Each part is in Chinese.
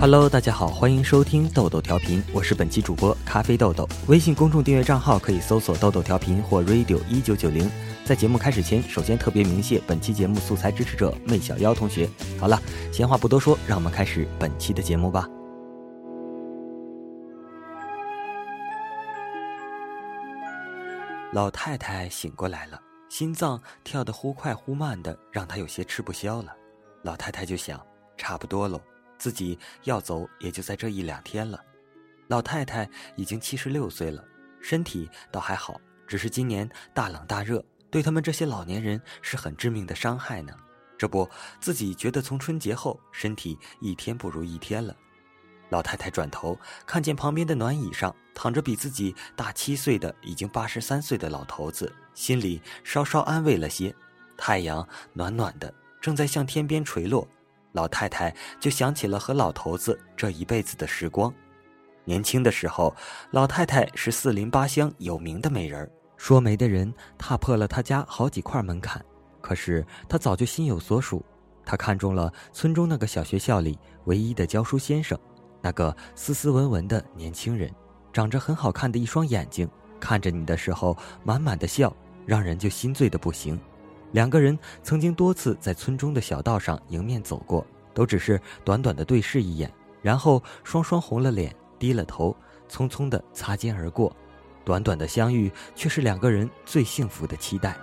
Hello，大家好，欢迎收听豆豆调频，我是本期主播咖啡豆豆。微信公众订阅账号可以搜索“豆豆调频”或 “radio 一九九零”。在节目开始前，首先特别鸣谢本期节目素材支持者魏小妖同学。好了，闲话不多说，让我们开始本期的节目吧。老太太醒过来了，心脏跳得忽快忽慢的，让她有些吃不消了。老太太就想，差不多喽。自己要走也就在这一两天了，老太太已经七十六岁了，身体倒还好，只是今年大冷大热，对他们这些老年人是很致命的伤害呢。这不，自己觉得从春节后身体一天不如一天了。老太太转头看见旁边的暖椅上躺着比自己大七岁的已经八十三岁的老头子，心里稍稍安慰了些。太阳暖暖的，正在向天边垂落。老太太就想起了和老头子这一辈子的时光。年轻的时候，老太太是四邻八乡有名的美人说媒的人踏破了她家好几块门槛。可是她早就心有所属，她看中了村中那个小学校里唯一的教书先生，那个斯斯文文的年轻人，长着很好看的一双眼睛，看着你的时候满满的笑，让人就心醉的不行。两个人曾经多次在村中的小道上迎面走过，都只是短短的对视一眼，然后双双红了脸，低了头，匆匆的擦肩而过。短短的相遇，却是两个人最幸福的期待。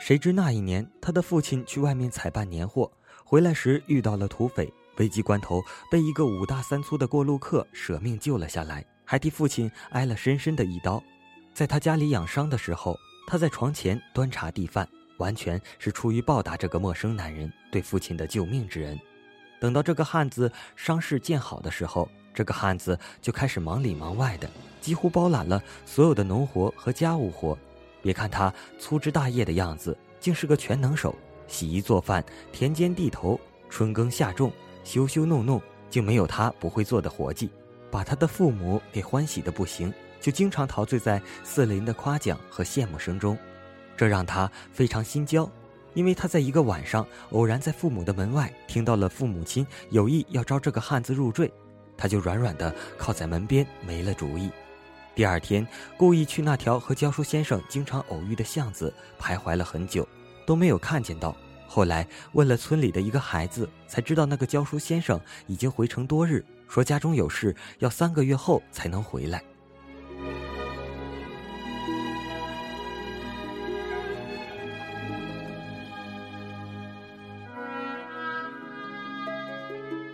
谁知那一年，他的父亲去外面采办年货，回来时遇到了土匪。危急关头，被一个五大三粗的过路客舍命救了下来，还替父亲挨了深深的一刀。在他家里养伤的时候，他在床前端茶递饭，完全是出于报答这个陌生男人对父亲的救命之恩。等到这个汉子伤势见好的时候，这个汉子就开始忙里忙外的，几乎包揽了所有的农活和家务活。别看他粗枝大叶的样子，竟是个全能手，洗衣做饭、田间地头、春耕夏种。羞羞弄弄，竟没有他不会做的活计，把他的父母给欢喜的不行，就经常陶醉在四邻的夸奖和羡慕声中，这让他非常心焦。因为他在一个晚上偶然在父母的门外听到了父母亲有意要招这个汉子入赘，他就软软的靠在门边没了主意。第二天故意去那条和教书先生经常偶遇的巷子徘徊了很久，都没有看见到。后来问了村里的一个孩子，才知道那个教书先生已经回城多日，说家中有事，要三个月后才能回来。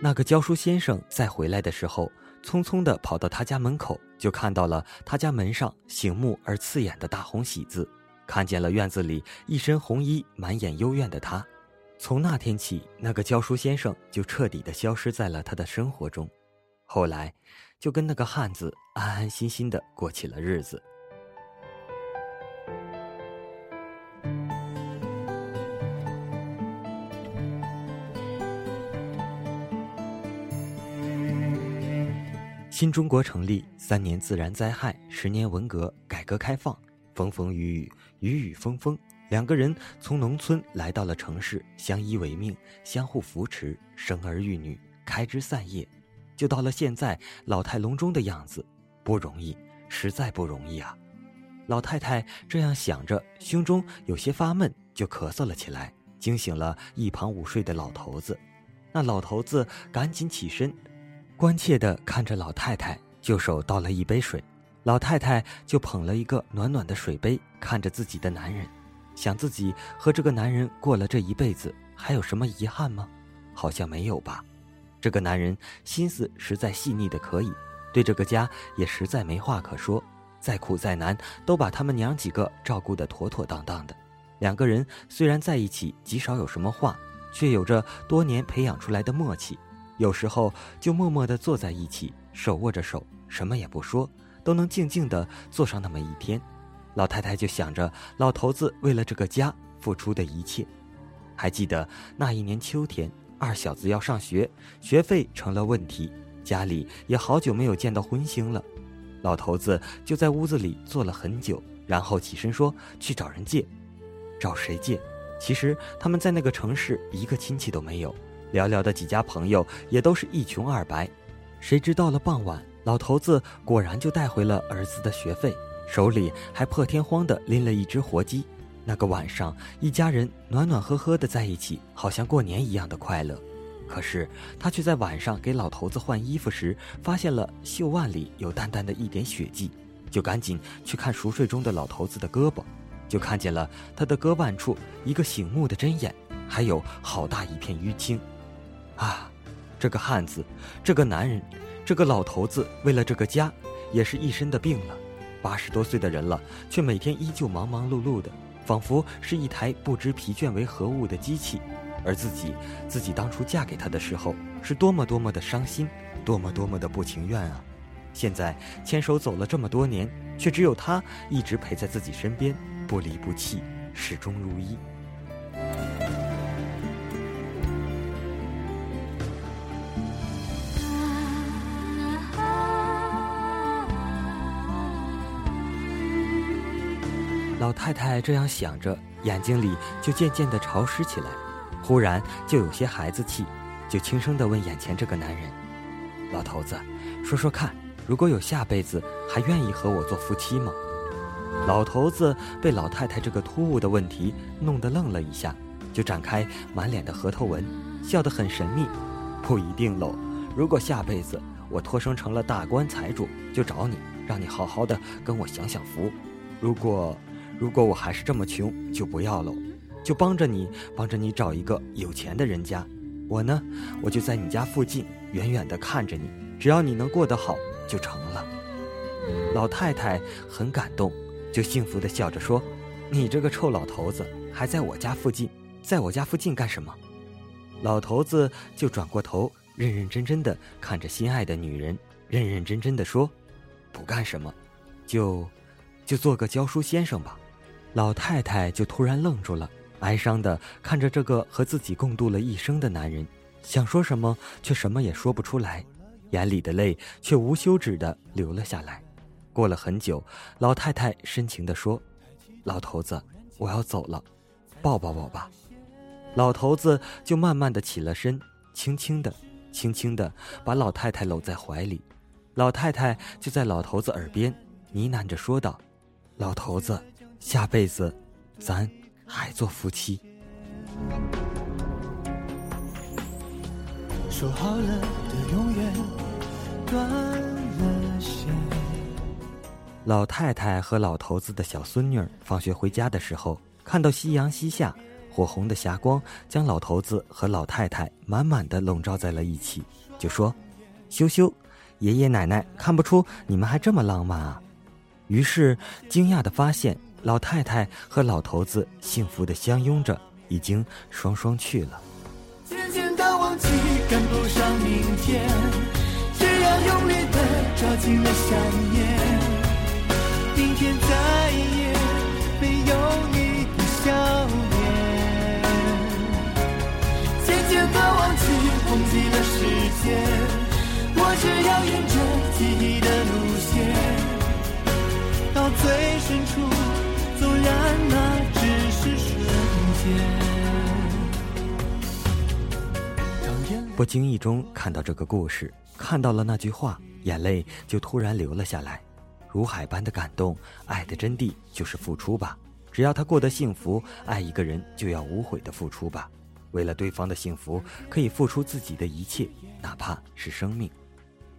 那个教书先生再回来的时候，匆匆的跑到他家门口，就看到了他家门上醒目而刺眼的大红喜字。看见了院子里一身红衣、满眼幽怨的他，从那天起，那个教书先生就彻底的消失在了他的生活中。后来，就跟那个汉子安安心心的过起了日子。新中国成立三年，自然灾害；十年文革，改革开放。风风雨雨，雨雨风风，两个人从农村来到了城市，相依为命，相互扶持，生儿育女，开枝散叶，就到了现在老态龙钟的样子，不容易，实在不容易啊！老太太这样想着，胸中有些发闷，就咳嗽了起来，惊醒了一旁午睡的老头子。那老头子赶紧起身，关切地看着老太太，就手倒了一杯水。老太太就捧了一个暖暖的水杯，看着自己的男人，想自己和这个男人过了这一辈子，还有什么遗憾吗？好像没有吧。这个男人心思实在细腻的可以，对这个家也实在没话可说，再苦再难都把他们娘几个照顾得妥妥当当的。两个人虽然在一起极少有什么话，却有着多年培养出来的默契，有时候就默默地坐在一起，手握着手，什么也不说。都能静静地坐上那么一天，老太太就想着老头子为了这个家付出的一切。还记得那一年秋天，二小子要上学，学费成了问题，家里也好久没有见到荤腥了。老头子就在屋子里坐了很久，然后起身说：“去找人借，找谁借？其实他们在那个城市一个亲戚都没有，寥寥的几家朋友也都是一穷二白。谁知到了傍晚，老头子果然就带回了儿子的学费，手里还破天荒地拎了一只活鸡。那个晚上，一家人暖暖和和的在一起，好像过年一样的快乐。”可是他却在晚上给老头子换衣服时，发现了袖腕里有淡淡的一点血迹，就赶紧去看熟睡中的老头子的胳膊，就看见了他的胳腕处一个醒目的针眼，还有好大一片淤青。啊，这个汉子，这个男人，这个老头子，为了这个家，也是一身的病了。八十多岁的人了，却每天依旧忙忙碌碌的，仿佛是一台不知疲倦为何物的机器。而自己，自己当初嫁给他的时候，是多么多么的伤心，多么多么的不情愿啊！现在牵手走了这么多年，却只有他一直陪在自己身边，不离不弃，始终如一。老太太这样想着，眼睛里就渐渐的潮湿起来。忽然就有些孩子气，就轻声地问眼前这个男人：“老头子，说说看，如果有下辈子，还愿意和我做夫妻吗？”老头子被老太太这个突兀的问题弄得愣了一下，就展开满脸的核桃纹，笑得很神秘：“不一定喽，如果下辈子我托生成了大官财主，就找你，让你好好的跟我享享福；如果，如果我还是这么穷，就不要喽。”就帮着你，帮着你找一个有钱的人家。我呢，我就在你家附近，远远的看着你。只要你能过得好，就成了。老太太很感动，就幸福的笑着说：“你这个臭老头子，还在我家附近，在我家附近干什么？”老头子就转过头，认认真真的看着心爱的女人，认认真真的说：“不干什么，就，就做个教书先生吧。”老太太就突然愣住了。哀伤的看着这个和自己共度了一生的男人，想说什么却什么也说不出来，眼里的泪却无休止的流了下来。过了很久，老太太深情地说：“老头子，我要走了，抱抱我吧。”老头子就慢慢的起了身，轻轻的、轻轻的把老太太搂在怀里。老太太就在老头子耳边呢喃着说道：“老头子，下辈子，咱……”还做夫妻。说好了的永远断了线。老太太和老头子的小孙女儿放学回家的时候，看到夕阳西下，火红的霞光将老头子和老太太满满的笼罩在了一起，就说：“羞羞，爷爷奶奶看不出你们还这么浪漫啊！”于是惊讶的发现。老太太和老头子幸福的相拥着，已经双双去了。渐渐的忘记赶不上明天，只要用力的抓紧了想念。明天再也没有你的笑脸。渐渐的忘记忘记了时间，我只要沿着记忆的路线，到最深处。那只是瞬间。不经意中看到这个故事，看到了那句话，眼泪就突然流了下来，如海般的感动。爱的真谛就是付出吧，只要他过得幸福，爱一个人就要无悔的付出吧。为了对方的幸福，可以付出自己的一切，哪怕是生命。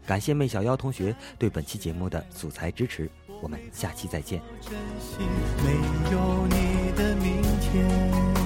感谢妹小妖同学对本期节目的素材支持。我们下期再见。没有你的明天。